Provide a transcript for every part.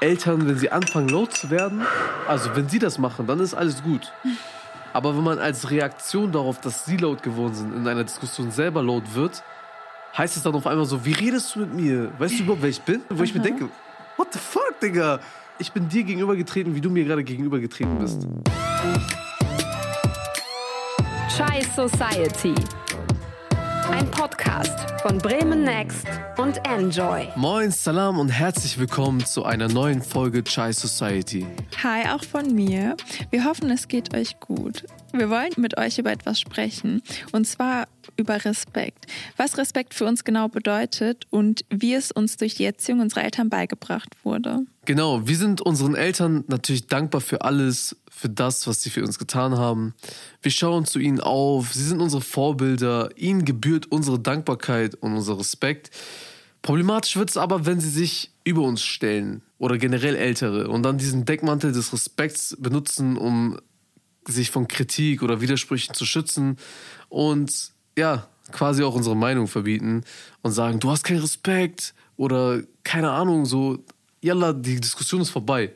Eltern, wenn sie anfangen laut zu werden, also wenn sie das machen, dann ist alles gut. Aber wenn man als Reaktion darauf, dass sie laut geworden sind, in einer Diskussion selber laut wird, heißt es dann auf einmal so, wie redest du mit mir? Weißt du überhaupt, wer ich bin? Wo ich mir denke, what the fuck, Digga? Ich bin dir gegenübergetreten, wie du mir gerade gegenübergetreten bist. Chai Society. Ein Podcast von Bremen Next und Enjoy. Moin, Salam und herzlich willkommen zu einer neuen Folge Chai Society. Hi, auch von mir. Wir hoffen, es geht euch gut. Wir wollen mit euch über etwas sprechen und zwar über Respekt. Was Respekt für uns genau bedeutet und wie es uns durch die Erziehung unserer Eltern beigebracht wurde. Genau, wir sind unseren Eltern natürlich dankbar für alles, für das, was sie für uns getan haben. Wir schauen zu ihnen auf, sie sind unsere Vorbilder, ihnen gebührt unsere Dankbarkeit und unser Respekt. Problematisch wird es aber, wenn sie sich über uns stellen oder generell Ältere und dann diesen Deckmantel des Respekts benutzen, um sich von Kritik oder Widersprüchen zu schützen und ja, quasi auch unsere Meinung verbieten und sagen, du hast keinen Respekt oder keine Ahnung, so, yalla, die Diskussion ist vorbei.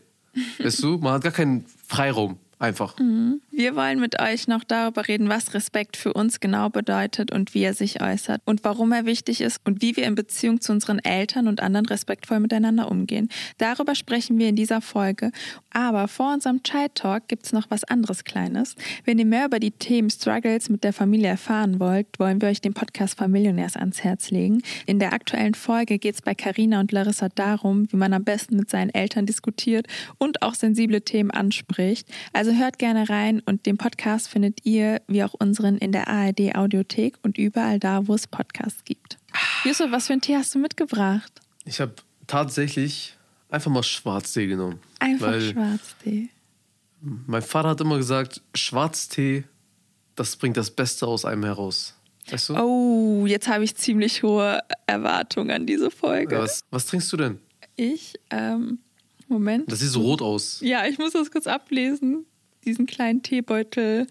Weißt du, man hat gar keinen Freiraum. Einfach. Mhm. Wir wollen mit euch noch darüber reden, was Respekt für uns genau bedeutet und wie er sich äußert und warum er wichtig ist und wie wir in Beziehung zu unseren Eltern und anderen respektvoll miteinander umgehen. Darüber sprechen wir in dieser Folge. Aber vor unserem Chai Talk gibt es noch was anderes Kleines. Wenn ihr mehr über die Themen Struggles mit der Familie erfahren wollt, wollen wir euch den Podcast Familionärs ans Herz legen. In der aktuellen Folge geht es bei Carina und Larissa darum, wie man am besten mit seinen Eltern diskutiert und auch sensible Themen anspricht. Also hört gerne rein und den Podcast findet ihr, wie auch unseren, in der ARD Audiothek und überall da, wo es Podcasts gibt. Yusuf, was für ein Tee hast du mitgebracht? Ich habe tatsächlich einfach mal Schwarztee genommen. Einfach Schwarztee. Mein Vater hat immer gesagt, Schwarztee, das bringt das Beste aus einem heraus. Weißt du? Oh, jetzt habe ich ziemlich hohe Erwartungen an diese Folge. Ja, was, was trinkst du denn? Ich, ähm, Moment. Das sieht so rot aus. Ja, ich muss das kurz ablesen diesen kleinen Teebeutel,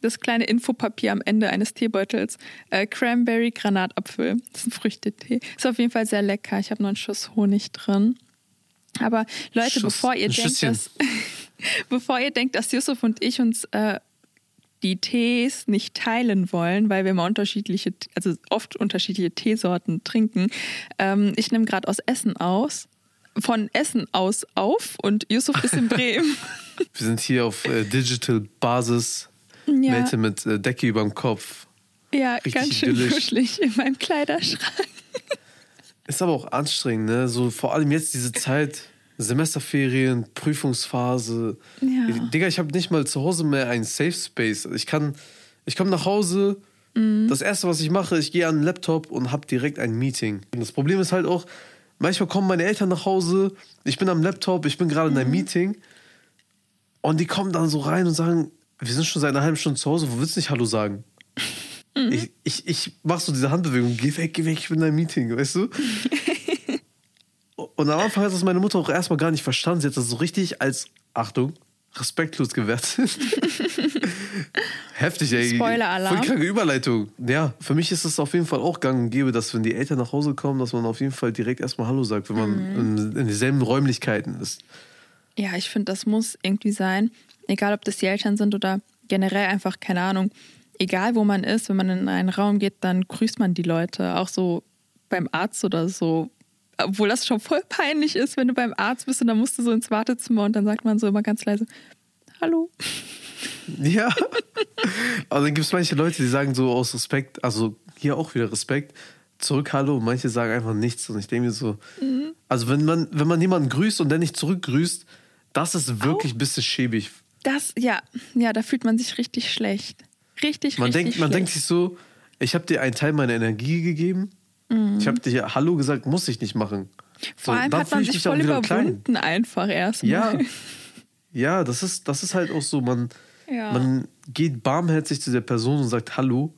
das kleine Infopapier am Ende eines Teebeutels. Äh, Cranberry Granatapfel. Das ist ein Früchtetee. Ist auf jeden Fall sehr lecker. Ich habe noch einen Schuss Honig drin. Aber Leute, Schuss, bevor ihr denkt, dass, bevor ihr denkt, dass Yusuf und ich uns äh, die Tees nicht teilen wollen, weil wir mal unterschiedliche, also oft unterschiedliche Teesorten trinken. Ähm, ich nehme gerade aus Essen aus, von Essen aus auf und Yusuf ist in Bremen. Wir sind hier auf äh, Digital-Basis. Ja. Mette mit äh, Decke über dem Kopf. Ja, Richtig ganz schön kuschelig in meinem Kleiderschrank. Ist aber auch anstrengend, ne? So vor allem jetzt diese Zeit, Semesterferien, Prüfungsphase. Ja. Digga, ich habe nicht mal zu Hause mehr einen Safe Space. Ich kann, ich komme nach Hause. Mhm. Das erste, was ich mache, ich gehe an den Laptop und habe direkt ein Meeting. Und das Problem ist halt auch, manchmal kommen meine Eltern nach Hause, ich bin am Laptop, ich bin gerade in einem mhm. Meeting und die kommen dann so rein und sagen, wir sind schon seit einer halben Stunde zu Hause, wo willst du nicht Hallo sagen? Mhm. Ich, ich, ich mach so diese Handbewegung, geh weg, geh weg, ich bin in einem Meeting, weißt du? und am Anfang hat das meine Mutter auch erstmal gar nicht verstanden. Sie hat das so richtig als, Achtung, respektlos gewertet. Heftig, ey. Spoiler-Alarm. Voll kranke Überleitung. Ja, für mich ist es auf jeden Fall auch gang und gäbe, dass wenn die Eltern nach Hause kommen, dass man auf jeden Fall direkt erstmal Hallo sagt, wenn man mhm. in, in dieselben Räumlichkeiten ist. Ja, ich finde, das muss irgendwie sein. Egal, ob das die Eltern sind oder generell einfach, keine Ahnung, egal wo man ist, wenn man in einen Raum geht, dann grüßt man die Leute. Auch so beim Arzt oder so. Obwohl das schon voll peinlich ist, wenn du beim Arzt bist und dann musst du so ins Wartezimmer und dann sagt man so immer ganz leise, Hallo. Ja. Aber dann gibt es manche Leute, die sagen so aus Respekt, also hier auch wieder Respekt, zurück Hallo und manche sagen einfach nichts. Und ich denke mir so, mhm. also wenn man, wenn man jemanden grüßt und der nicht zurückgrüßt, das ist wirklich ein bisschen schäbig. Das, ja, ja, da fühlt man sich richtig schlecht. Richtig, man richtig denkt, schlecht. Man denkt sich so, ich habe dir einen Teil meiner Energie gegeben. Mhm. Ich habe dir Hallo gesagt, muss ich nicht machen. Vor so, allem hat man sich voll überwunden klein. einfach erstmal. Ja, ja das, ist, das ist halt auch so, man, ja. man geht barmherzig zu der Person und sagt Hallo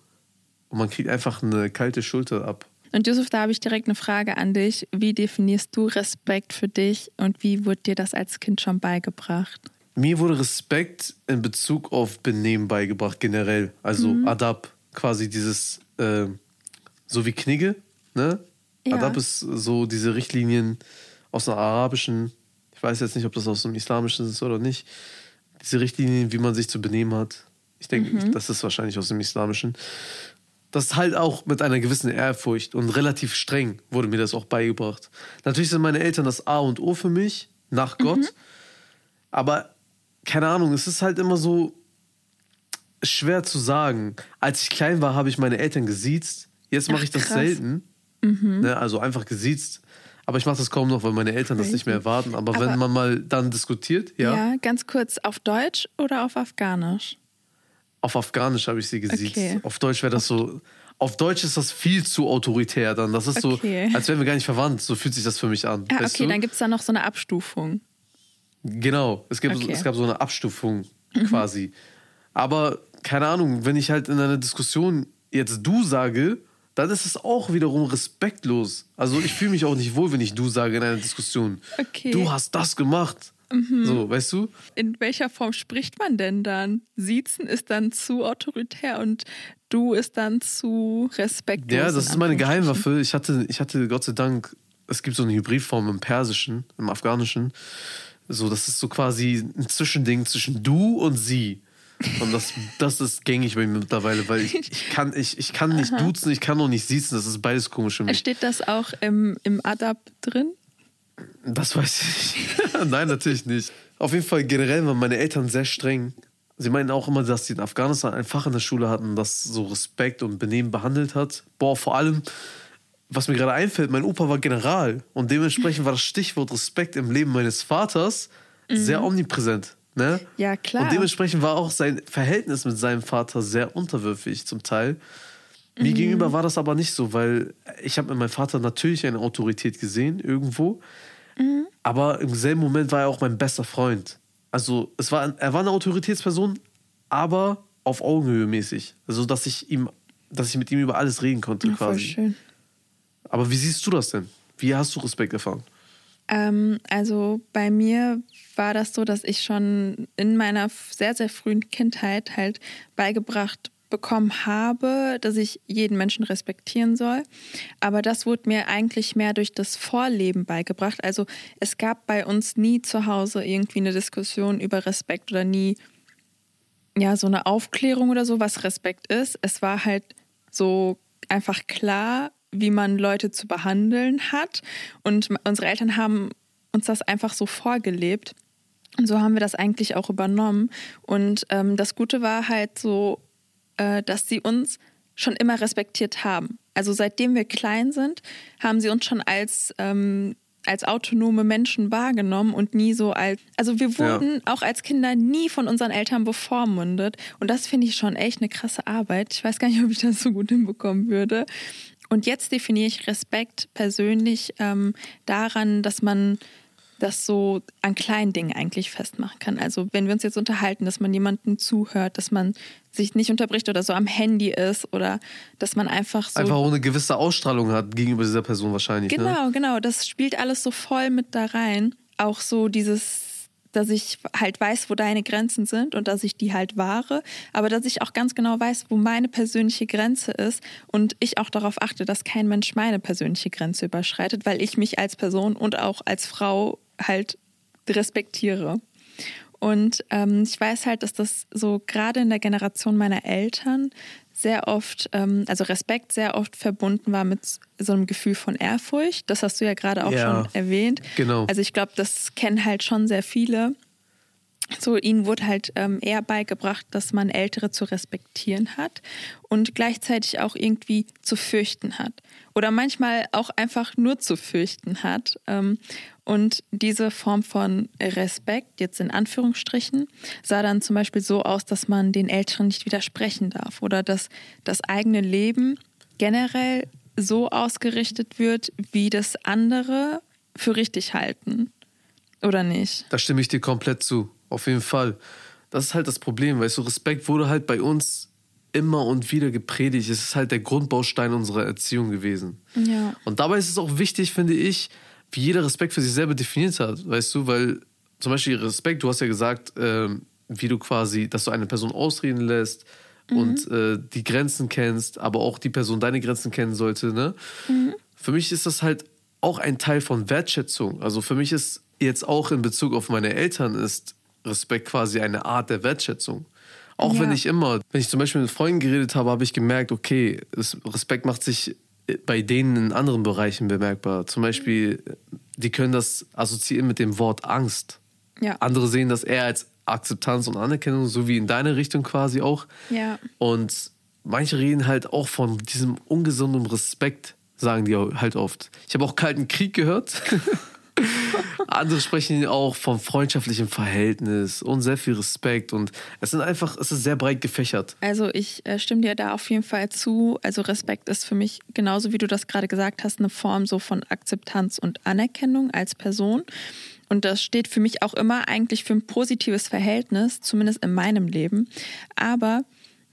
und man kriegt einfach eine kalte Schulter ab. Und Josef, da habe ich direkt eine Frage an dich. Wie definierst du Respekt für dich und wie wurde dir das als Kind schon beigebracht? Mir wurde Respekt in Bezug auf Benehmen beigebracht, generell. Also mhm. Adab, quasi dieses, äh, so wie Knigge, ne? Ja. Adab ist so diese Richtlinien aus einer arabischen, Ich weiß jetzt nicht, ob das aus dem Islamischen ist oder nicht. Diese Richtlinien, wie man sich zu benehmen hat. Ich denke, Mhm. das ist wahrscheinlich aus dem Islamischen. Das ist halt auch mit einer gewissen Ehrfurcht und relativ streng wurde mir das auch beigebracht. Natürlich sind meine Eltern das A und O für mich, nach Mhm. Gott. Aber keine Ahnung, es ist halt immer so schwer zu sagen. Als ich klein war, habe ich meine Eltern gesiezt. Jetzt mache Ach, ich das krass. Mhm. selten. Ne, also einfach gesiezt. Aber ich mache das kaum noch, weil meine Eltern das nicht mehr erwarten. Aber, Aber- wenn man mal dann diskutiert, ja, Ja. ganz kurz, auf Deutsch oder auf Afghanisch? Auf Afghanisch habe ich sie gesiezt. Okay. Auf Deutsch wäre das so. Auf Deutsch ist das viel zu autoritär dann. Das ist Okay. so, als wären wir gar nicht verwandt. So fühlt sich das für mich an. Ah, okay, du? dann gibt es da noch so eine Abstufung. Genau, es, gibt, Okay. Mhm. es gab so eine Abstufung quasi. Aber keine Ahnung, wenn ich halt in einer Diskussion jetzt du sage, dann ist es auch wiederum respektlos. Also ich fühle mich auch nicht wohl, wenn ich du sage in einer Diskussion. Okay. Mhm. Du hast das gemacht. So, weißt du? In welcher Form spricht man denn dann? Siezen ist dann zu autoritär und du ist dann zu respektlos. Ja, das ist meine. Geheimwaffe. Ich hatte, ich hatte Gott sei Dank, es gibt so eine Hybridform im Persischen, im Afghanischen. So, das ist so quasi ein Zwischending zwischen du und sie. Und das, das ist gängig bei mir mittlerweile, weil ich, ich, kann, ich, ich kann nicht duzen, ich kann auch nicht siezen. Das ist beides komisch für mich. Steht das auch im, im Adab drin? Das weiß ich nicht. Nein, natürlich nicht. Auf jeden Fall generell waren meine Eltern sehr streng. Sie meinten auch immer, dass sie in Afghanistan ein Fach in der Schule hatten, das so Respekt und Benehmen behandelt hat. Boah, vor allem, was mir gerade einfällt, mein Opa war General und dementsprechend war das Stichwort Respekt im Leben meines Vaters sehr omnipräsent. Ne? Ja, klar. Und dementsprechend war auch sein Verhältnis mit seinem Vater sehr unterwürfig zum Teil. Mir gegenüber war das aber nicht so, weil ich habe in meinem Vater natürlich eine Autorität gesehen, irgendwo. Aber im selben Moment war er auch mein bester Freund. Also es war, er war eine Autoritätsperson, aber auf Augenhöhe mäßig. Also dass ich ihm, dass ich mit ihm über alles reden konnte Ja, voll quasi. schön. Aber wie siehst du das denn? Wie hast du Respekt erfahren? Ähm, also bei mir war das so, dass ich schon in meiner sehr, sehr frühen Kindheit halt beigebracht bekommen habe, dass ich jeden Menschen respektieren soll. Aber das wurde mir eigentlich mehr durch das Vorleben beigebracht. Also es gab bei uns nie zu Hause irgendwie eine Diskussion über Respekt oder nie ja so eine Aufklärung oder so, was Respekt ist. Es war halt so einfach klar, wie man Leute zu behandeln hat. Und unsere Eltern haben uns das einfach so vorgelebt. Und so haben wir das eigentlich auch übernommen. Und ähm, das Gute war halt so, äh, dass sie uns schon immer respektiert haben. Also seitdem wir klein sind, haben sie uns schon als, ähm, als autonome Menschen wahrgenommen und nie so als. Also wir wurden auch als Kinder nie von unseren Eltern bevormundet. Und das finde ich schon echt eine krasse Arbeit. Ich weiß gar nicht, ob ich das so gut hinbekommen würde. Und jetzt definiere ich Respekt persönlich ähm, daran, dass man das so an kleinen Dingen eigentlich festmachen kann. Also wenn wir uns jetzt unterhalten, dass man jemandem zuhört, dass man sich nicht unterbricht oder so am Handy ist oder dass man einfach so Einfach auch eine gewisse Ausstrahlung hat gegenüber dieser Person wahrscheinlich. Ne? Genau, genau. Das spielt alles so voll mit da rein. Auch so dieses, dass ich halt weiß, wo deine Grenzen sind und dass ich die halt wahre, aber dass ich auch ganz genau weiß, wo meine persönliche Grenze ist und ich auch darauf achte, dass kein Mensch meine persönliche Grenze überschreitet, weil ich mich als Person und auch als Frau halt respektiere. Und ähm, ich weiß halt, dass das so gerade in der Generation meiner Eltern sehr oft, ähm, also Respekt sehr oft verbunden war mit so einem Gefühl von Ehrfurcht. Das hast du ja gerade auch Ja, schon erwähnt. genau. Also ich glaube, das kennen halt schon sehr viele. So, ihnen wurde halt ähm, eher beigebracht, dass man Ältere zu respektieren hat und gleichzeitig auch irgendwie zu fürchten hat. Oder manchmal auch einfach nur zu fürchten hat. Ähm, und diese Form von Respekt, jetzt in Anführungsstrichen, sah dann zum Beispiel so aus, dass man den Älteren nicht widersprechen darf oder dass das eigene Leben generell so ausgerichtet wird, wie das andere für richtig halten. Oder nicht? Da stimme ich dir komplett zu. Auf jeden Fall. Das ist halt das Problem, weißt du, Respekt wurde halt bei uns immer und wieder gepredigt. Es ist halt der Grundbaustein unserer Erziehung gewesen. Ja. Und dabei ist es auch wichtig, finde ich, wie jeder Respekt für sich selber definiert hat, weißt du, weil zum Beispiel Respekt, du hast ja gesagt, ähm, wie du quasi, dass du eine Person ausreden lässt und äh, die Grenzen kennst, aber auch die Person deine Grenzen kennen sollte, ne? Für mich ist das halt auch ein Teil von Wertschätzung. Also für mich ist jetzt auch in Bezug auf meine Eltern ist Respekt quasi eine Art der Wertschätzung. Auch ja. wenn ich immer, wenn ich zum Beispiel mit Freunden geredet habe, habe ich gemerkt, okay, Respekt macht sich bei denen in anderen Bereichen bemerkbar. Zum Beispiel, die können das assoziieren mit dem Wort Angst. Ja. Andere sehen das eher als Akzeptanz und Anerkennung, so wie in deine Richtung quasi auch. Ja. Und manche reden halt auch von diesem ungesunden Respekt, sagen die halt oft. Ich habe auch Kalten Krieg gehört. Andere sprechen auch vom freundschaftlichen Verhältnis und sehr viel Respekt und es sind einfach, es ist sehr breit gefächert. Also ich äh, stimme dir da auf jeden Fall zu. Also Respekt ist für mich genauso wie du das gerade gesagt hast, eine Form so von Akzeptanz und Anerkennung als Person. Und das steht für mich auch immer eigentlich für ein positives Verhältnis, zumindest in meinem Leben. Aber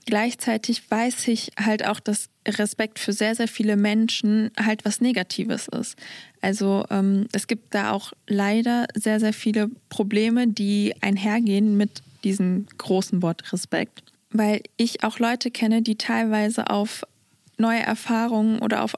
gleichzeitig weiß ich halt auch, dass Respekt für sehr, sehr viele Menschen halt was Negatives ist. Also ähm, es gibt da auch leider sehr, sehr viele Probleme, die einhergehen mit diesem großen Wort Respekt. Weil ich auch Leute kenne, die teilweise auf neue Erfahrungen oder auf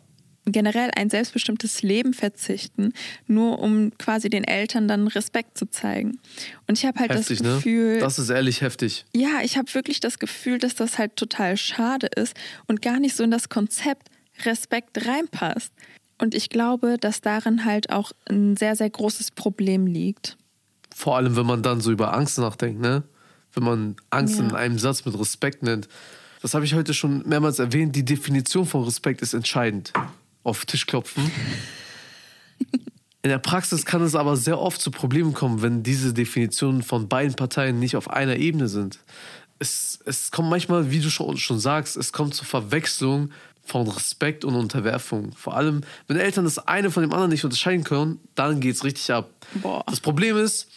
generell ein selbstbestimmtes Leben verzichten, nur um quasi den Eltern dann Respekt zu zeigen. Und ich habe halt heftig, das ne? Gefühl. Ne? Das ist ehrlich heftig. Ja, ich habe wirklich das Gefühl, dass das halt total schade ist und gar nicht so in das Konzept Respekt reinpasst. Und ich glaube, dass darin halt auch ein sehr, sehr großes Problem liegt. Vor allem, wenn man dann so über Angst nachdenkt, ne? Wenn man Angst ja. in einem Satz mit Respekt nennt. Das habe ich heute schon mehrmals erwähnt. Die Definition von Respekt ist entscheidend auf den Tisch klopfen. In der Praxis kann es aber sehr oft zu Problemen kommen, wenn diese Definitionen von beiden Parteien nicht auf einer Ebene sind. Es, es kommt manchmal, wie du schon, schon sagst, es kommt zur Verwechslung von Respekt und Unterwerfung. Vor allem, wenn Eltern das eine von dem anderen nicht unterscheiden können, dann geht es richtig ab. Boah. Das Problem ist,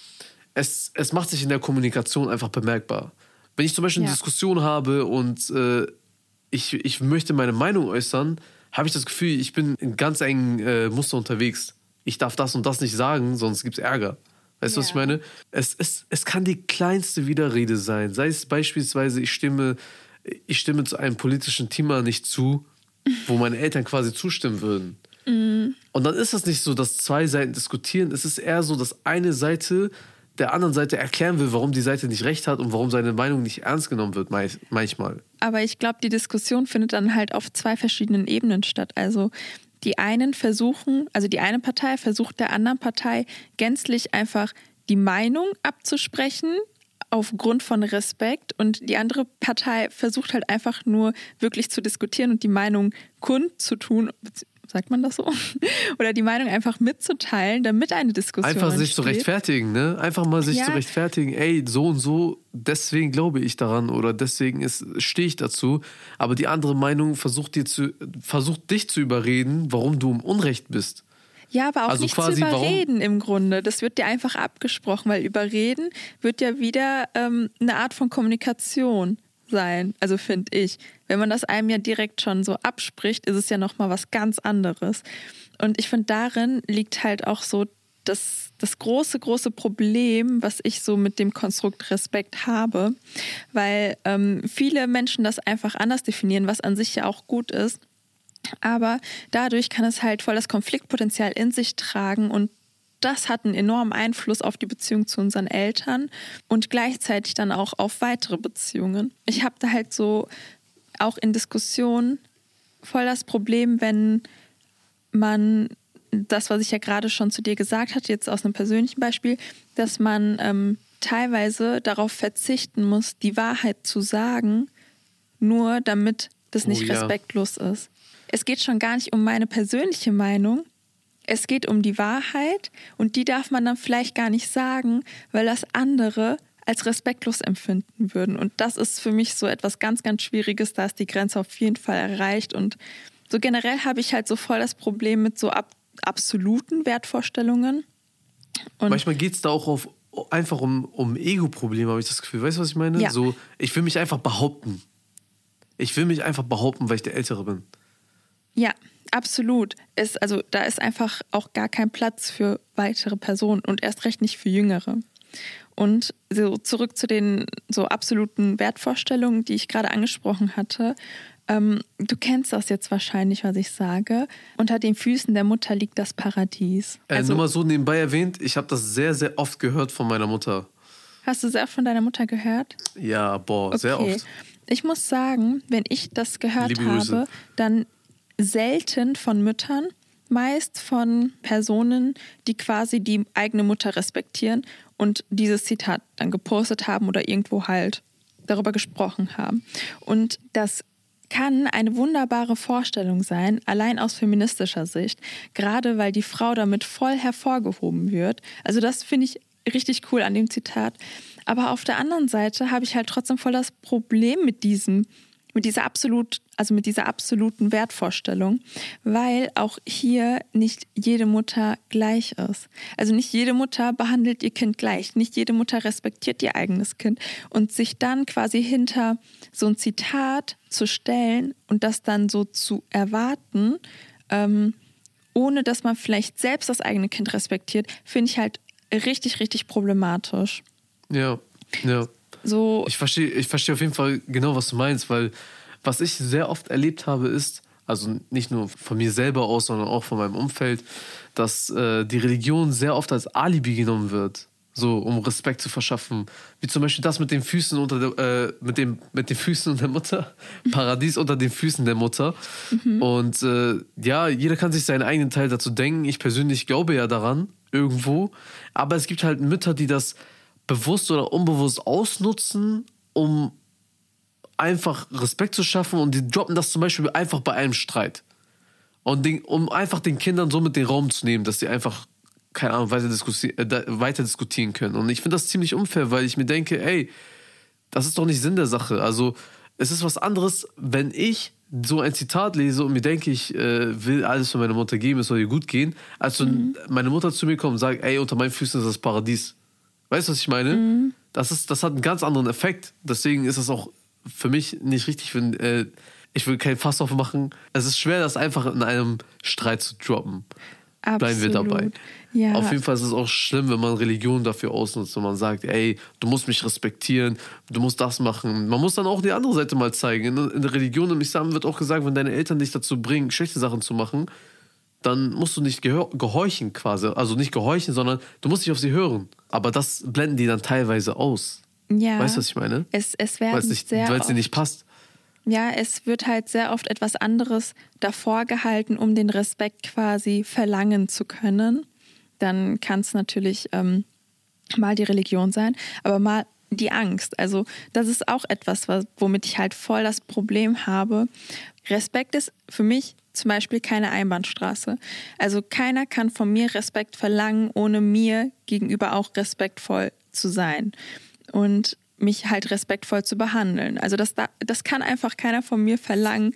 es, es macht sich in der Kommunikation einfach bemerkbar. Wenn ich zum Beispiel ja. eine Diskussion habe und äh, ich, ich möchte meine Meinung äußern, habe ich das Gefühl, ich bin in ganz engen äh, Muster unterwegs. Ich darf das und das nicht sagen, sonst gibt es Ärger. Weißt du, ja. was ich meine? Es, es, es kann die kleinste Widerrede sein. Sei es beispielsweise, ich stimme, ich stimme zu einem politischen Thema nicht zu, wo meine Eltern quasi zustimmen würden. Mhm. Und dann ist das nicht so, dass zwei Seiten diskutieren. Es ist eher so, dass eine Seite der anderen Seite erklären will, warum die Seite nicht recht hat und warum seine Meinung nicht ernst genommen wird, manchmal. Aber ich glaube, die Diskussion findet dann halt auf zwei verschiedenen Ebenen statt. Also die einen versuchen, also die eine Partei versucht der anderen Partei gänzlich einfach die Meinung abzusprechen aufgrund von Respekt und die andere Partei versucht halt einfach nur wirklich zu diskutieren und die Meinung kundzutun, sagt man das so? Oder die Meinung einfach mitzuteilen, damit eine Diskussion Einfach entsteht. sich zu rechtfertigen, ne? Einfach mal sich ja. zu rechtfertigen, ey, so und so, deswegen glaube ich daran oder deswegen stehe ich dazu. Aber die andere Meinung versucht, dir zu, versucht dich zu überreden, warum du im Unrecht bist. Ja, aber auch also nicht quasi, zu überreden warum? im Grunde. Das wird dir einfach abgesprochen, weil überreden wird ja wieder ähm, eine Art von Kommunikation sein, also finde ich. Wenn man das einem ja direkt schon so abspricht, ist es ja nochmal was ganz anderes. Und ich finde, darin liegt halt auch so das, das große, große Problem, was ich so mit dem Konstrukt Respekt habe, weil ähm, viele Menschen das einfach anders definieren, was an sich ja auch gut ist. Aber dadurch kann es halt voll das Konfliktpotenzial in sich tragen und das hat einen enormen Einfluss auf die Beziehung zu unseren Eltern und gleichzeitig dann auch auf weitere Beziehungen. Ich habe da halt so auch in Diskussionen voll das Problem, wenn man das, was ich ja gerade schon zu dir gesagt hatte, jetzt aus einem persönlichen Beispiel, dass man ähm, teilweise darauf verzichten muss, die Wahrheit zu sagen, nur damit das nicht oh, ja. respektlos ist. Es geht schon gar nicht um meine persönliche Meinung, es geht um die Wahrheit und die darf man dann vielleicht gar nicht sagen, weil das andere als respektlos empfinden würden. Und das ist für mich so etwas ganz, ganz Schwieriges. Da ist die Grenze auf jeden Fall erreicht. Und so generell habe ich halt so voll das Problem mit so ab absoluten Wertvorstellungen. Und Manchmal geht es da auch auf, einfach um, um Ego-Probleme, habe ich das Gefühl. Weißt du, was ich meine? Ja. So, ich will mich einfach behaupten. Ich will mich einfach behaupten, weil ich der Ältere bin. Ja, Absolut. Es, also da ist einfach auch gar kein Platz für weitere Personen und erst recht nicht für Jüngere. Und so zurück zu den so absoluten Wertvorstellungen, die ich gerade angesprochen hatte. Ähm, du kennst das jetzt wahrscheinlich, was ich sage. Unter den Füßen der Mutter liegt das Paradies. Äh, Also, nur mal so nebenbei erwähnt, ich habe das sehr, sehr oft gehört von meiner Mutter. hast du sehr oft von deiner Mutter gehört? Ja, boah, sehr oft. Ich muss sagen, wenn ich das gehört Liebe Grüße. habe, dann selten von Müttern, meist von Personen, die quasi die eigene Mutter respektieren und dieses Zitat dann gepostet haben oder irgendwo halt darüber gesprochen haben. Und das kann eine wunderbare Vorstellung sein, allein aus feministischer Sicht, gerade weil die Frau damit voll hervorgehoben wird. Also das finde ich richtig cool an dem Zitat. Aber auf der anderen Seite habe ich halt trotzdem voll das Problem mit diesem, mit dieser absolut, also mit dieser absoluten Wertvorstellung, weil auch hier nicht jede Mutter gleich ist. Also nicht jede Mutter behandelt ihr Kind gleich, nicht jede Mutter respektiert ihr eigenes Kind und sich dann quasi hinter so ein Zitat zu stellen und das dann so zu erwarten, ähm, ohne dass man vielleicht selbst das eigene Kind respektiert, finde ich halt richtig, richtig problematisch. Ja, ja. So, Ich verstehe ich versteh auf jeden Fall genau, was du meinst, weil was ich sehr oft erlebt habe, ist, also nicht nur von mir selber aus, sondern auch von meinem Umfeld, dass äh, die Religion sehr oft als Alibi genommen wird. So, um Respekt zu verschaffen. Wie zum Beispiel das mit den Füßen unter der, äh, mit, dem, mit den Füßen der Mutter. Paradies unter den Füßen der Mutter. Und äh, ja, jeder kann sich seinen eigenen Teil dazu denken. Ich persönlich glaube ja daran, irgendwo. Aber es gibt halt Mütter, die das bewusst oder unbewusst ausnutzen, um einfach Respekt zu schaffen und die droppen das zum Beispiel einfach bei einem Streit. Und den, um einfach den Kindern somit den Raum zu nehmen, dass sie einfach, keine Ahnung, weiter, diskussi äh, weiter diskutieren können. Und ich finde das ziemlich unfair, weil ich mir denke, ey, das ist doch nicht Sinn der Sache. Also es ist was anderes, wenn ich so ein Zitat lese und mir denke, ich äh, will alles für meine Mutter geben, es soll ihr gut gehen, als wenn meine Mutter zu mir kommt und sagt, ey, unter meinen Füßen ist das Paradies. Weißt du, was ich meine? Das, ist, das hat einen ganz anderen Effekt. Deswegen ist es auch für mich nicht richtig, wenn äh, ich will kein Fass aufmachen. Es ist schwer, das einfach in einem Streit zu droppen. Bleiben wir Absolut. dabei. Ja. Auf jeden Fall ist es auch schlimm, wenn man Religion dafür ausnutzt und man sagt, ey, du musst mich respektieren, du musst das machen. Man muss dann auch die andere Seite mal zeigen. In, in der Religion im Islam wird auch gesagt, wenn deine Eltern dich dazu bringen, schlechte Sachen zu machen, dann musst du nicht gehorchen quasi. Also nicht gehorchen, sondern du musst nicht auf sie hören. Aber das blenden die dann teilweise aus. ja. Weißt du, was ich meine? Es, es werden nicht, sehr weil es dir nicht passt. Ja, es wird halt sehr oft etwas anderes davor gehalten, um den Respekt quasi verlangen zu können. Dann kann es natürlich ähm, mal die Religion sein, aber mal die Angst. Also das ist auch etwas, was, womit ich halt voll das Problem habe. Respekt ist für mich zum Beispiel keine Einbahnstraße. Also keiner kann von mir Respekt verlangen, ohne mir gegenüber auch respektvoll zu sein. Und mich halt respektvoll zu behandeln. Also das, da- das kann einfach keiner von mir verlangen,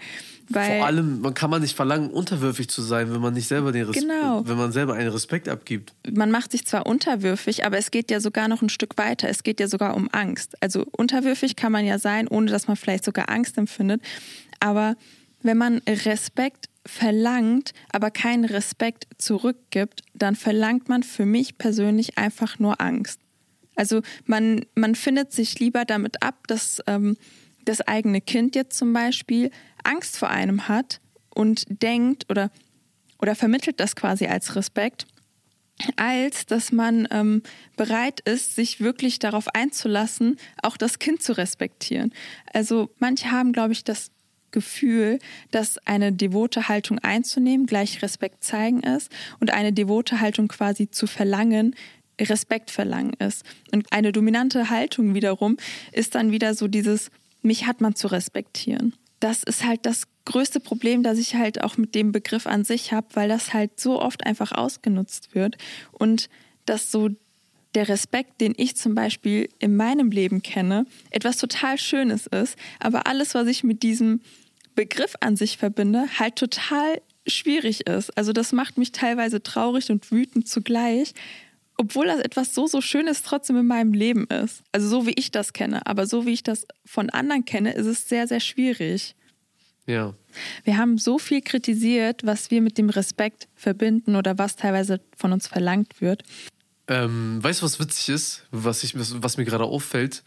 weil Vor allem, man kann man nicht verlangen, unterwürfig zu sein, wenn man nicht selber den Respekt, Genau. wenn man selber einen Respekt abgibt. man macht sich zwar unterwürfig, aber es geht ja sogar noch ein Stück weiter. Es geht ja sogar um Angst. Also unterwürfig kann man ja sein, ohne dass man vielleicht sogar Angst empfindet. Aber wenn man Respekt verlangt, aber keinen Respekt zurückgibt, dann verlangt man für mich persönlich einfach nur Angst. Also man, man findet sich lieber damit ab, dass ähm, das eigene Kind jetzt zum Beispiel Angst vor einem hat und denkt oder, oder vermittelt das quasi als Respekt, als dass man ähm, bereit ist, sich wirklich darauf einzulassen, auch das Kind zu respektieren. Also manche haben, glaube ich, das Gefühl, dass eine devote Haltung einzunehmen gleich Respekt zeigen ist und eine devote Haltung quasi zu verlangen Respekt verlangen ist. Und eine dominante Haltung wiederum ist dann wieder so dieses, mich hat man zu respektieren. Das ist halt das größte Problem, das ich halt auch mit dem Begriff an sich habe, weil das halt so oft einfach ausgenutzt wird und dass so der Respekt, den ich zum Beispiel in meinem Leben kenne, etwas total Schönes ist, aber alles, was ich mit diesem Begriff an sich verbinde, halt total schwierig ist. Also das macht mich teilweise traurig und wütend zugleich, obwohl das etwas so, so Schönes trotzdem in meinem Leben ist. Also so wie ich das kenne, aber so wie ich das von anderen kenne, ist es sehr, sehr schwierig. Ja. Wir haben so viel kritisiert, was wir mit dem Respekt verbinden oder was teilweise von uns verlangt wird. Ähm, weißt du, was witzig ist, was, ich, was, mir gerade auffällt?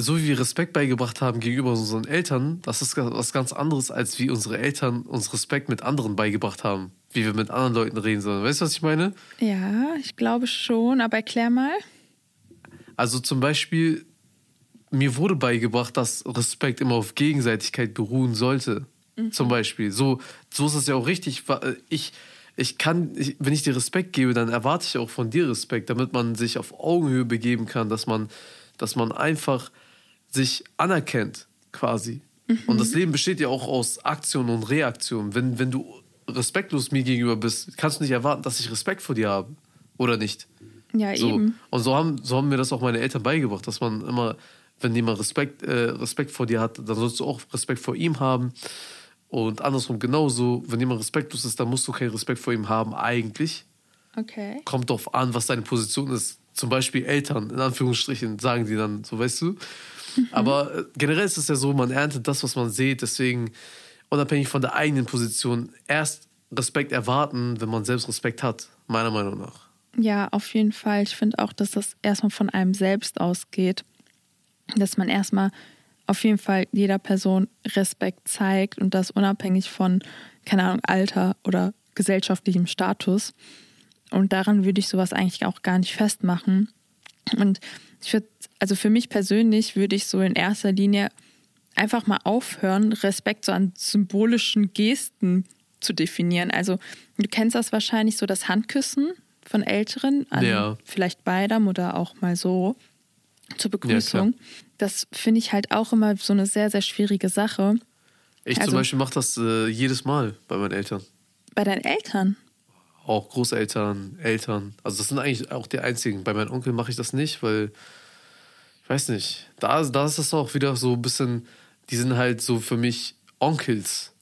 so wie wir Respekt beigebracht haben gegenüber unseren Eltern, das ist was ganz anderes, als wie unsere Eltern uns Respekt mit anderen beigebracht haben. Wie wir mit anderen Leuten reden sollen. Weißt du, was ich meine? Ja, ich glaube schon, aber erklär mal. Also zum Beispiel, mir wurde beigebracht, dass Respekt immer auf Gegenseitigkeit beruhen sollte. Mhm. Zum Beispiel. So, so ist es ja auch richtig. Ich, ich kann, ich, wenn ich dir Respekt gebe, dann erwarte ich auch von dir Respekt, damit man sich auf Augenhöhe begeben kann, dass man, dass man einfach sich anerkennt, quasi. Mhm. Und das Leben besteht ja auch aus Aktion und Reaktion. Wenn, wenn du respektlos mir gegenüber bist, kannst du nicht erwarten, dass ich Respekt vor dir habe. Oder nicht? Ja, so. eben. Und so haben, so haben mir das auch meine Eltern beigebracht, dass man immer, wenn jemand Respekt, äh, Respekt vor dir hat, dann sollst du auch Respekt vor ihm haben. Und andersrum genauso, wenn jemand respektlos ist, dann musst du keinen Respekt vor ihm haben, eigentlich. Okay. Kommt darauf an, was deine Position ist. Zum Beispiel Eltern, in Anführungsstrichen, sagen die dann, so weißt du. Mhm. Aber äh, generell ist es ja so, man erntet das, was man sieht. Deswegen, unabhängig von der eigenen Position, erst Respekt erwarten, wenn man selbst Respekt hat, meiner Meinung nach. Ja, auf jeden Fall. Ich finde auch, dass das erstmal von einem selbst ausgeht. Dass man erstmal auf jeden Fall jeder Person Respekt zeigt und das unabhängig von, keine Ahnung, Alter oder gesellschaftlichem Status. Und daran würde ich sowas eigentlich auch gar nicht festmachen. Und ich würde, also für mich persönlich würde ich so in erster Linie einfach mal aufhören, Respekt so an symbolischen Gesten zu definieren. Also du kennst das wahrscheinlich so das Handküssen von Älteren an ja. vielleicht beidem oder auch mal so zur Begrüßung. Ja, das finde ich halt auch immer so eine sehr, sehr schwierige Sache. Ich also, zum Beispiel mache das äh, jedes Mal bei meinen Eltern. Bei deinen Eltern? Auch Großeltern, Eltern. Also das sind eigentlich auch die einzigen. Bei meinem Onkel mache ich das nicht, weil, ich weiß nicht, da, da ist das auch wieder so ein bisschen, die sind halt so für mich Onkels.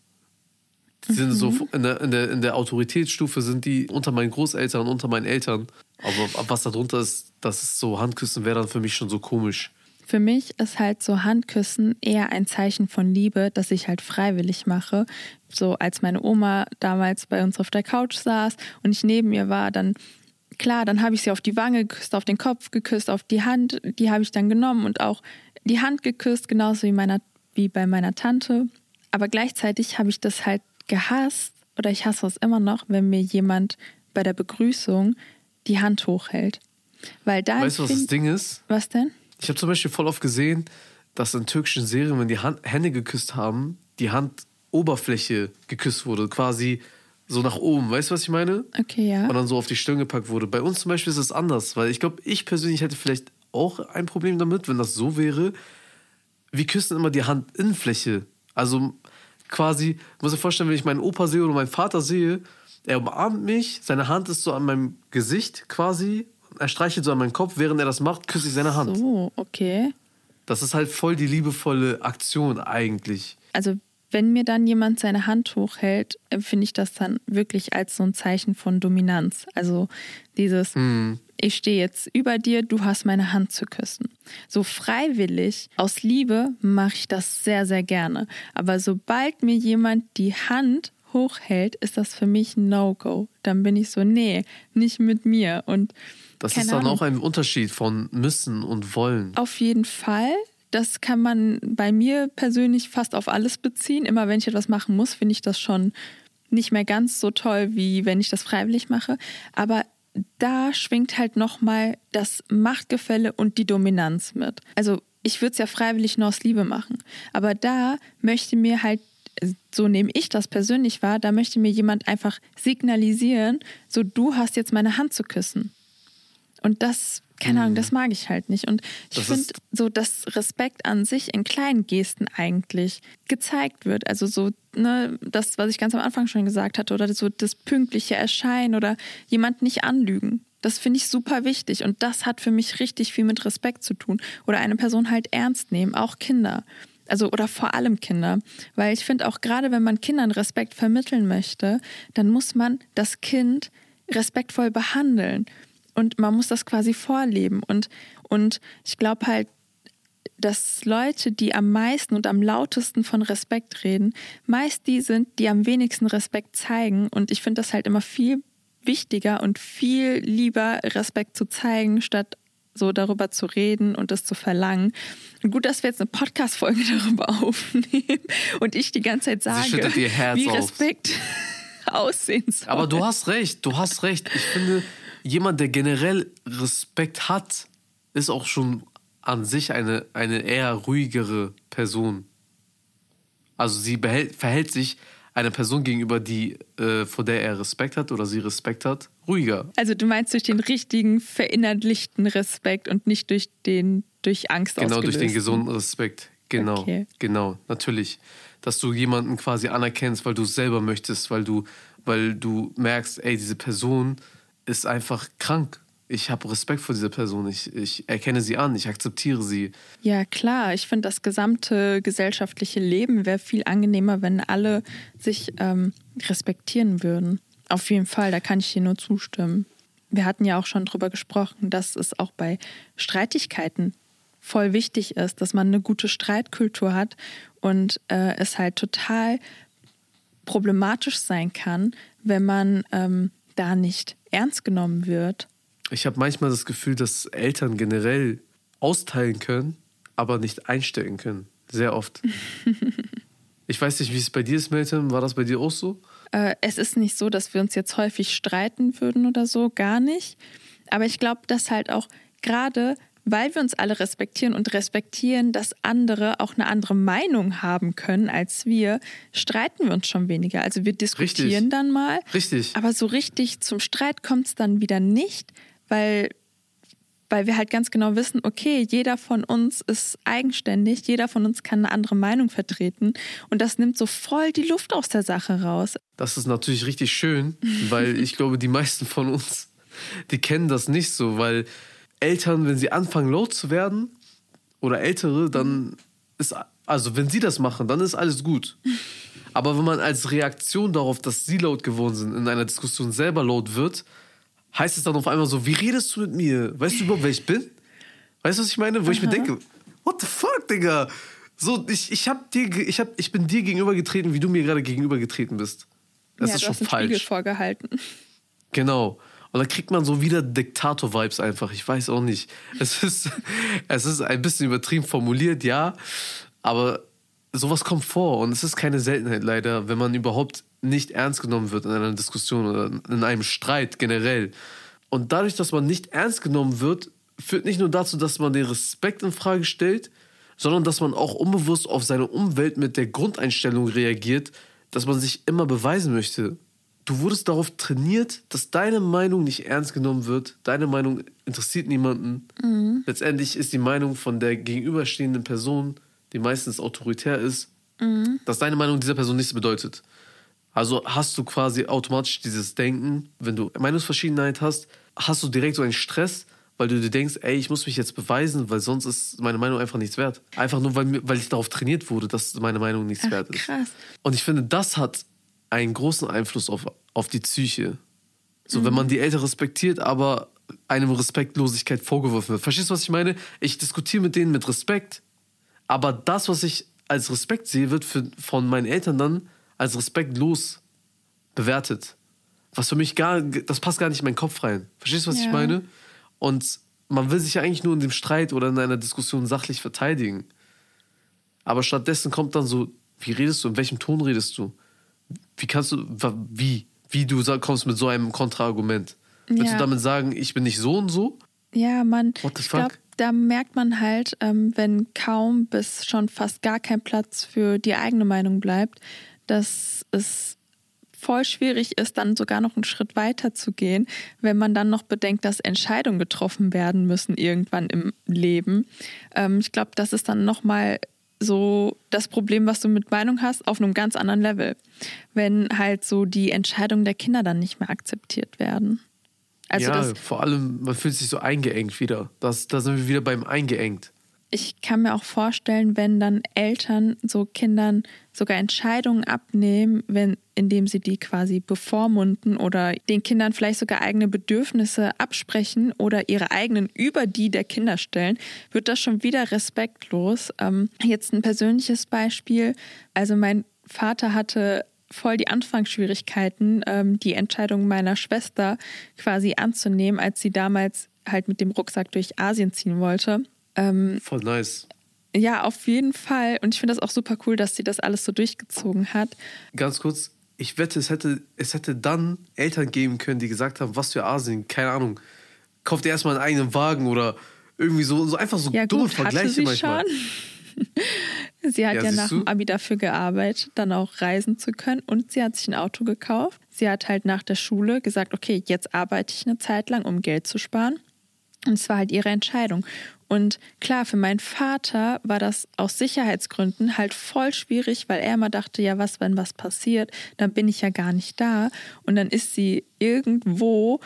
Die sind so mhm. in der, in, der, in der Autoritätsstufe sind die unter meinen Großeltern, unter meinen Eltern. Aber was da drunter ist, das ist so Handküssen wäre dann für mich schon so komisch. Für mich ist halt so Handküssen eher ein Zeichen von Liebe, das ich halt freiwillig mache. So als meine Oma damals bei uns auf der Couch saß und ich neben ihr war, dann klar, dann habe ich sie auf die Wange geküsst, auf den Kopf geküsst, auf die Hand, die habe ich dann genommen und auch die Hand geküsst, genauso wie, meiner, wie bei meiner Tante. Aber gleichzeitig habe ich das halt gehasst oder ich hasse es immer noch, wenn mir jemand bei der Begrüßung die Hand hochhält. Weil da weißt du, was das Ding ist? Was denn? Ich habe zum Beispiel voll oft gesehen, dass in türkischen Serien, wenn die Hand, Hände geküsst haben, die Handoberfläche geküsst wurde, quasi so nach oben. Weißt du, was ich meine? Okay, ja. Und dann so auf die Stirn gepackt wurde. Bei uns zum Beispiel ist es anders, weil ich glaube, ich persönlich hätte vielleicht auch ein Problem damit, wenn das so wäre. Wir küssen immer die Handinnenfläche. Also quasi, muss ich vorstellen, wenn ich meinen Opa sehe oder meinen Vater sehe, er umarmt mich, seine Hand ist so an meinem Gesicht quasi, er streichelt so an meinen Kopf, während er das macht, küsse ich seine Hand. So, okay. Das ist halt voll die liebevolle Aktion eigentlich. Also wenn mir dann jemand seine Hand hochhält, empfinde ich das dann wirklich als so ein Zeichen von Dominanz. Also dieses, hm. ich stehe jetzt über dir, du hast meine Hand zu küssen. So freiwillig, aus Liebe mache ich das sehr, sehr gerne. Aber sobald mir jemand die Hand hochhält, ist das für mich ein No-Go. Dann bin ich so, nee, nicht mit mir. Und das ist dann Ahnung. auch ein Unterschied von müssen und wollen. Auf jeden Fall. Das kann man bei mir persönlich fast auf alles beziehen. Immer wenn ich etwas machen muss, finde ich das schon nicht mehr ganz so toll, wie wenn ich das freiwillig mache. Aber da schwingt halt nochmal das Machtgefälle und die Dominanz mit. Also ich würde es ja freiwillig nur aus Liebe machen. Aber da möchte mir halt so nehme ich das persönlich wahr, da möchte mir jemand einfach signalisieren, so du hast jetzt meine Hand zu küssen. Und das, keine Ahnung, das mhm. mag ich halt nicht. Und ich finde so, dass Respekt an sich in kleinen Gesten eigentlich gezeigt wird. Also so, ne, das, was ich ganz am Anfang schon gesagt hatte, oder so das pünktliche Erscheinen oder jemand nicht anlügen. Das finde ich super wichtig und das hat für mich richtig viel mit Respekt zu tun. Oder eine Person halt ernst nehmen, auch Kinder. Also oder vor allem Kinder, weil ich finde auch gerade wenn man Kindern Respekt vermitteln möchte, dann muss man das Kind respektvoll behandeln und man muss das quasi vorleben und und ich glaube halt dass Leute, die am meisten und am lautesten von Respekt reden, meist die sind, die am wenigsten Respekt zeigen. Und ich finde das halt immer viel wichtiger und viel lieber Respekt zu zeigen, statt so darüber zu reden und das zu verlangen. Und gut, dass wir jetzt eine Podcast-Folge darüber aufnehmen und ich die ganze Zeit sage, wie Respekt aussehen soll. Aber du hast recht, du hast recht. Ich finde, jemand, der generell Respekt hat, ist auch schon an sich eine, eine eher ruhigere Person. Also sie behält, verhält sich einer Person gegenüber, die äh, vor der er Respekt hat oder sie Respekt hat, ruhiger. Also du meinst durch den richtigen verinnerlichten Respekt und nicht durch den durch Angst Genau, durch den gesunden Respekt. Genau, okay. genau, natürlich. Dass du jemanden quasi anerkennst, weil du es selber möchtest, weil du, weil du merkst, ey, diese Person ist einfach krank ich habe Respekt vor dieser Person. Ich, ich erkenne sie an, ich akzeptiere sie. Ja, klar. Ich finde, das gesamte gesellschaftliche Leben wäre viel angenehmer, wenn alle sich ähm, respektieren würden. Auf jeden Fall, da kann ich dir nur zustimmen. Wir hatten ja auch schon darüber gesprochen, dass es auch bei Streitigkeiten voll wichtig ist, dass man eine gute Streitkultur hat und äh, es halt total problematisch sein kann, wenn man ähm, da nicht ernst genommen wird ich habe manchmal das Gefühl, dass Eltern generell austeilen können, aber nicht einstellen können. Sehr oft. ich weiß nicht, wie es bei dir ist, Melton. War das bei dir auch so? Äh, es ist nicht so, dass wir uns jetzt häufig streiten würden oder so, gar nicht. Aber ich glaube, dass halt auch gerade, weil wir uns alle respektieren und respektieren, dass andere auch eine andere Meinung haben können als wir, streiten wir uns schon weniger. Also wir diskutieren richtig. dann mal. Richtig. Aber so richtig zum Streit kommt es dann wieder nicht, weil, weil wir halt ganz genau wissen, okay, jeder von uns ist eigenständig, jeder von uns kann eine andere Meinung vertreten und das nimmt so voll die Luft aus der Sache raus. Das ist natürlich richtig schön, weil ich glaube, die meisten von uns, die kennen das nicht so, weil Eltern, wenn sie anfangen laut zu werden oder Ältere, dann ist, also wenn sie das machen, dann ist alles gut. Aber wenn man als Reaktion darauf, dass sie laut geworden sind, in einer Diskussion selber laut wird, heißt es dann auf einmal so, wie redest du mit mir? Weißt du überhaupt, wer ich bin? Weißt du, was ich meine? Wo Aha. ich mir denke, what the fuck, Digga? So, ich, ich, hab dir, ich, hab, ich bin dir gegenüber getreten, wie du mir gerade gegenüber getreten bist. Das ja, ist schon falsch. Spiegel vorgehalten. Genau. Und dann kriegt man so wieder Diktator-Vibes einfach. Ich weiß auch nicht. Es ist, es ist ein bisschen übertrieben formuliert, ja. Aber sowas kommt vor und es ist keine Seltenheit leider, wenn man überhaupt nicht ernst genommen wird in einer Diskussion oder in einem Streit generell. Und dadurch, dass man nicht ernst genommen wird, führt nicht nur dazu, dass man den Respekt in Frage stellt, sondern dass man auch unbewusst auf seine Umwelt mit der Grundeinstellung reagiert, dass man sich immer beweisen möchte. Du wurdest darauf trainiert, dass deine Meinung nicht ernst genommen wird. Deine Meinung interessiert niemanden. Mhm. Letztendlich ist die Meinung von der gegenüberstehenden Person, die meistens autoritär ist, mhm. dass deine Meinung dieser Person nichts bedeutet. Also hast du quasi automatisch dieses Denken, wenn du Meinungsverschiedenheit hast, hast du direkt so einen Stress, weil du dir denkst, ey, ich muss mich jetzt beweisen, weil sonst ist meine Meinung einfach nichts wert. Einfach nur, weil, weil ich darauf trainiert wurde, dass meine Meinung nichts Ach, wert ist. Krass. Und ich finde, das hat einen großen Einfluss auf, auf die Psyche. So, mhm. wenn man die Eltern respektiert, aber einem Respektlosigkeit vorgeworfen wird. Verstehst du, was ich meine? Ich diskutiere mit denen mit Respekt, aber das, was ich als Respekt sehe, wird für, von meinen Eltern dann als respektlos bewertet. Was für mich gar, das passt gar nicht in meinen Kopf rein. Verstehst du, was ja. ich meine? Und man will sich ja eigentlich nur in dem Streit oder in einer Diskussion sachlich verteidigen. Aber stattdessen kommt dann so, wie redest du, in welchem Ton redest du? Wie kannst du, wie, wie du kommst mit so einem Kontraargument? Ja. Willst du damit sagen, ich bin nicht so und so? Ja, man, ich glaube, da merkt man halt, ähm, wenn kaum bis schon fast gar kein Platz für die eigene Meinung bleibt, dass es voll schwierig ist, dann sogar noch einen Schritt weiter zu gehen, wenn man dann noch bedenkt, dass Entscheidungen getroffen werden müssen irgendwann im Leben. Ähm, ich glaube, das ist dann nochmal so das Problem, was du mit Meinung hast, auf einem ganz anderen Level. Wenn halt so die Entscheidungen der Kinder dann nicht mehr akzeptiert werden. Also ja, vor allem, man fühlt sich so eingeengt wieder. Das, da sind wir wieder beim eingeengt ich kann mir auch vorstellen, wenn dann Eltern so Kindern sogar Entscheidungen abnehmen, wenn, indem sie die quasi bevormunden oder den Kindern vielleicht sogar eigene Bedürfnisse absprechen oder ihre eigenen über die der Kinder stellen, wird das schon wieder respektlos. Ähm, jetzt ein persönliches Beispiel. Also mein Vater hatte voll die Anfangsschwierigkeiten, ähm, die Entscheidung meiner Schwester quasi anzunehmen, als sie damals halt mit dem Rucksack durch Asien ziehen wollte. Ähm, Voll nice. Ja, auf jeden Fall. Und ich finde das auch super cool, dass sie das alles so durchgezogen hat. Ganz kurz, ich wette, es hätte, es hätte dann Eltern geben können, die gesagt haben, was für Asien, keine Ahnung, kauft ihr erstmal einen eigenen Wagen oder irgendwie so, so einfach so Ja, dumme gut, Vergleiche sie manchmal. schon. sie hat Ja, ja, nach du? dem Abi dafür gearbeitet, dann auch reisen zu können. Und sie hat sich ein Auto gekauft. Sie hat halt nach der Schule gesagt, okay, jetzt arbeite ich eine Zeit lang, um Geld zu sparen. Und es war halt ihre Entscheidung. Und klar, für meinen Vater war das aus Sicherheitsgründen halt voll schwierig, weil er immer dachte, ja, was, wenn was passiert, dann bin ich ja gar nicht da. Und dann ist sie irgendwo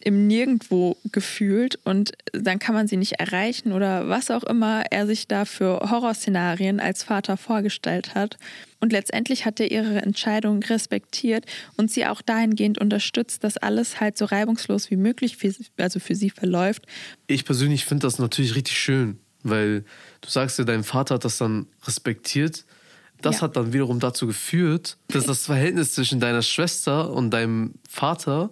im Nirgendwo gefühlt und dann kann man sie nicht erreichen oder was auch immer er sich da für Horrorszenarien als Vater vorgestellt hat. Und letztendlich hat er ihre Entscheidung respektiert und sie auch dahingehend unterstützt, dass alles halt so reibungslos wie möglich für, also für sie verläuft. Ich persönlich finde das natürlich richtig schön, weil du sagst ja, dein Vater hat das dann respektiert. Das Ja. hat dann wiederum dazu geführt, dass das Verhältnis zwischen deiner Schwester und deinem Vater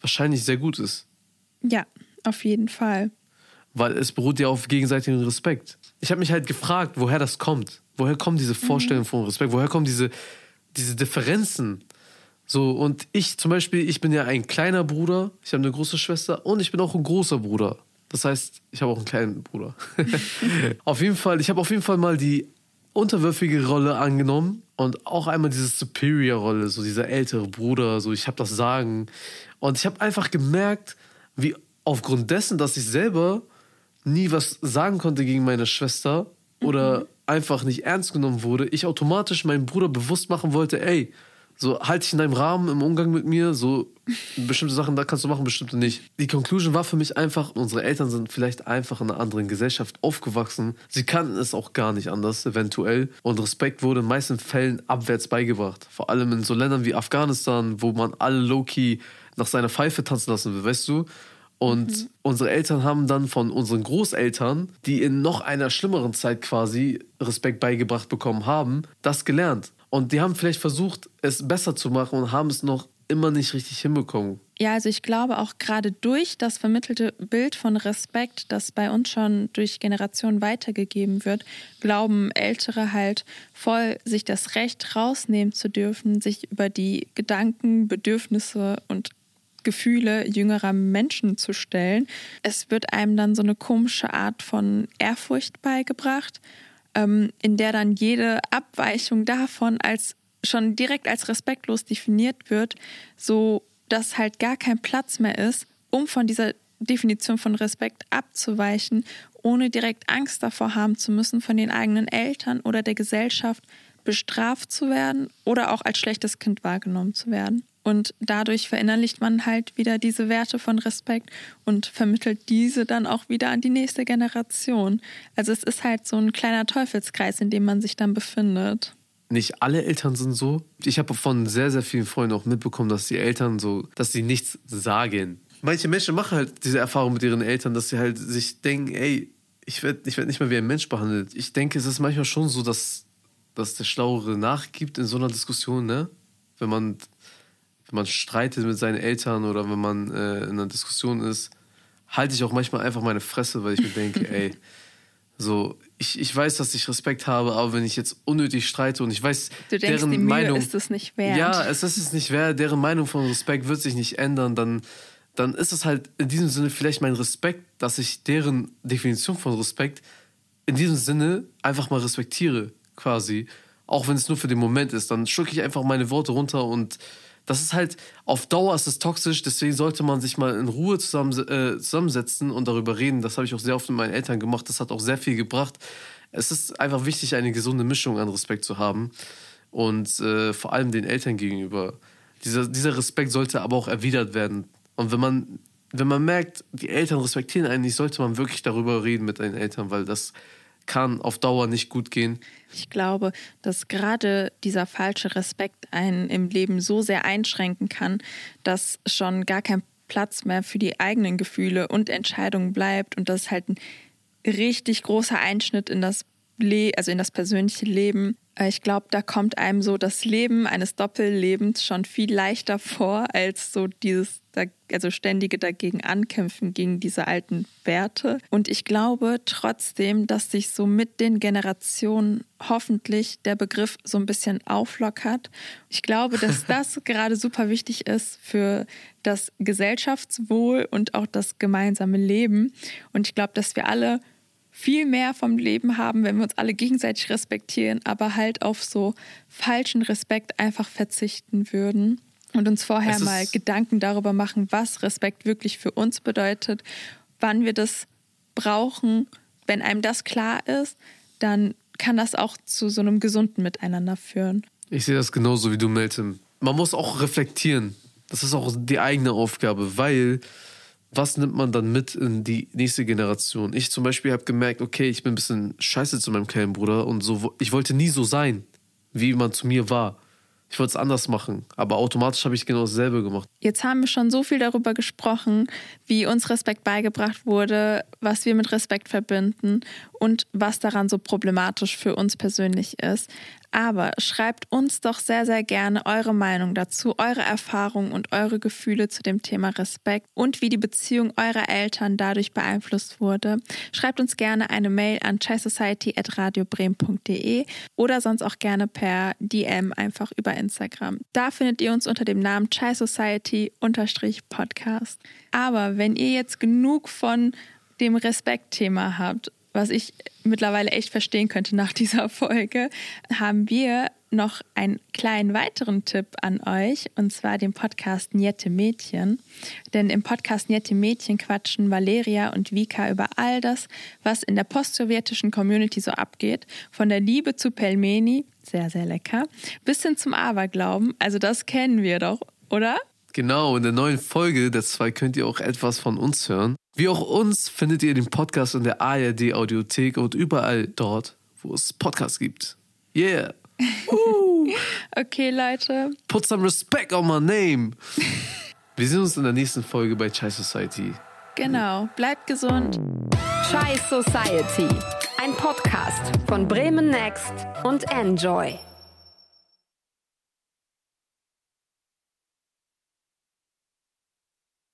wahrscheinlich sehr gut ist. Ja, auf jeden Fall. Weil es beruht ja auf gegenseitigem Respekt. Ich habe mich halt gefragt, woher das kommt. Woher kommen diese Vorstellungen von Respekt? Woher kommen diese, diese Differenzen? So, und ich zum Beispiel, ich bin ja ein kleiner Bruder, ich habe eine große Schwester und ich bin auch ein großer Bruder. Das heißt, ich habe auch einen kleinen Bruder. auf jeden Fall, ich habe auf jeden Fall mal die unterwürfige Rolle angenommen und auch einmal diese Superior-Rolle, so dieser ältere Bruder, so ich habe das Sagen. Und ich habe einfach gemerkt, wie aufgrund dessen, dass ich selber nie was sagen konnte gegen meine Schwester oder einfach nicht ernst genommen wurde, ich automatisch meinem Bruder bewusst machen wollte, ey, so halte dich in deinem Rahmen im Umgang mit mir, so bestimmte Sachen, da kannst du machen, bestimmte nicht. Die Conclusion war für mich einfach, unsere Eltern sind vielleicht einfach in einer anderen Gesellschaft aufgewachsen. Sie kannten es auch gar nicht anders, eventuell. Und Respekt wurde in meisten Fällen abwärts beigebracht. Vor allem in so Ländern wie Afghanistan, wo man alle low-key nach seiner Pfeife tanzen lassen will, weißt du? Und unsere Eltern haben dann von unseren Großeltern, die in noch einer schlimmeren Zeit quasi Respekt beigebracht bekommen haben, das gelernt. Und die haben vielleicht versucht, es besser zu machen und haben es noch immer nicht richtig hinbekommen. Ja, also ich glaube auch gerade durch das vermittelte Bild von Respekt, das bei uns schon durch Generationen weitergegeben wird, glauben Ältere halt voll, sich das Recht rausnehmen zu dürfen, sich über die Gedanken, Bedürfnisse und Gefühle jüngerer Menschen zu stellen. Es wird einem dann so eine komische Art von Ehrfurcht beigebracht, ähm, in der dann jede Abweichung davon als schon direkt als respektlos definiert wird, so dass halt gar kein Platz mehr ist, um von dieser Definition von Respekt abzuweichen, ohne direkt Angst davor haben zu müssen, von den eigenen Eltern oder der Gesellschaft bestraft zu werden oder auch als schlechtes Kind wahrgenommen zu werden. Und dadurch verinnerlicht man halt wieder diese Werte von Respekt und vermittelt diese dann auch wieder an die nächste Generation. Also es ist halt so ein kleiner Teufelskreis, in dem man sich dann befindet. Nicht alle Eltern sind so. Ich habe von sehr, sehr vielen Freunden auch mitbekommen, dass die Eltern so, dass sie nichts sagen. Manche Menschen machen halt diese Erfahrung mit ihren Eltern, dass sie halt sich denken, ey, ich werde ich werd nicht mehr wie ein Mensch behandelt. Ich denke, es ist manchmal schon so, dass, dass der Schlauere nachgibt in so einer Diskussion, ne? Wenn man, wenn man streitet mit seinen Eltern oder wenn man äh, in einer Diskussion ist, halte ich auch manchmal einfach meine Fresse, weil ich mir denke, ey, so, ich, ich weiß, dass ich Respekt habe, aber wenn ich jetzt unnötig streite und ich weiß, Du denkst, deren die Mühe Meinung, ist es nicht wert. ja, es ist es nicht wert, deren Meinung von Respekt wird sich nicht ändern, dann, dann ist es halt in diesem Sinne vielleicht mein Respekt, dass ich deren Definition von Respekt in diesem Sinne einfach mal respektiere, quasi. Auch wenn es nur für den Moment ist, dann schlucke ich einfach meine Worte runter und das ist halt, auf Dauer ist es toxisch, deswegen sollte man sich mal in Ruhe zusammen, äh, zusammensetzen und darüber reden. Das habe ich auch sehr oft mit meinen Eltern gemacht, das hat auch sehr viel gebracht. Es ist einfach wichtig, eine gesunde Mischung an Respekt zu haben und äh, vor allem den Eltern gegenüber. Dieser, dieser Respekt sollte aber auch erwidert werden. Und wenn man, wenn man merkt, die Eltern respektieren einen nicht, sollte man wirklich darüber reden mit den Eltern, weil das kann auf Dauer nicht gut gehen. Ich glaube, dass gerade dieser falsche Respekt einen im Leben so sehr einschränken kann, dass schon gar kein Platz mehr für die eigenen Gefühle und Entscheidungen bleibt und das halt ein richtig großer Einschnitt in das Le also in das persönliche Leben. Äh, ich glaube, da kommt einem so das Leben eines Doppellebens schon viel leichter vor, als so dieses, also ständige dagegen ankämpfen gegen diese alten Werte. Und ich glaube trotzdem, dass sich so mit den Generationen hoffentlich der Begriff so ein bisschen auflockert. Ich glaube, dass das gerade super wichtig ist für das Gesellschaftswohl und auch das gemeinsame Leben. Und ich glaube, dass wir alle viel mehr vom Leben haben, wenn wir uns alle gegenseitig respektieren, aber halt auf so falschen Respekt einfach verzichten würden und uns vorher mal Gedanken darüber machen, was Respekt wirklich für uns bedeutet, wann wir das brauchen. Wenn einem das klar ist, dann kann das auch zu so einem gesunden Miteinander führen. Ich sehe das genauso wie du, Melton. Man muss auch reflektieren. Das ist auch die eigene Aufgabe, weil was nimmt man dann mit in die nächste Generation? Ich zum Beispiel habe gemerkt, okay, ich bin ein bisschen scheiße zu meinem kleinen Bruder und so, ich wollte nie so sein, wie man zu mir war. Ich wollte es anders machen, aber automatisch habe ich genau dasselbe gemacht. Jetzt haben wir schon so viel darüber gesprochen, wie uns Respekt beigebracht wurde, was wir mit Respekt verbinden und was daran so problematisch für uns persönlich ist. Aber schreibt uns doch sehr, sehr gerne eure Meinung dazu, eure Erfahrungen und eure Gefühle zu dem Thema Respekt und wie die Beziehung eurer Eltern dadurch beeinflusst wurde. Schreibt uns gerne eine Mail an chaisociety.radiobremen.de oder sonst auch gerne per DM einfach über Instagram. Da findet ihr uns unter dem Namen Chai Society Podcast. Aber wenn ihr jetzt genug von dem Respektthema habt was ich mittlerweile echt verstehen könnte nach dieser Folge, haben wir noch einen kleinen weiteren Tipp an euch, und zwar den Podcast Niette Mädchen. Denn im Podcast Niette Mädchen quatschen Valeria und Vika über all das, was in der postsowjetischen Community so abgeht. Von der Liebe zu Pelmeni, sehr, sehr lecker, bis hin zum Aberglauben. Also das kennen wir doch, oder? Genau, in der neuen Folge der zwei könnt ihr auch etwas von uns hören. Wie auch uns findet ihr den Podcast in der ARD Audiothek und überall dort, wo es Podcasts gibt. Yeah. okay, Leute. Put some respect on my name. Wir sehen uns in der nächsten Folge bei Chai Society. Genau. Bleibt gesund. Chai Society. Ein Podcast von Bremen Next und Enjoy.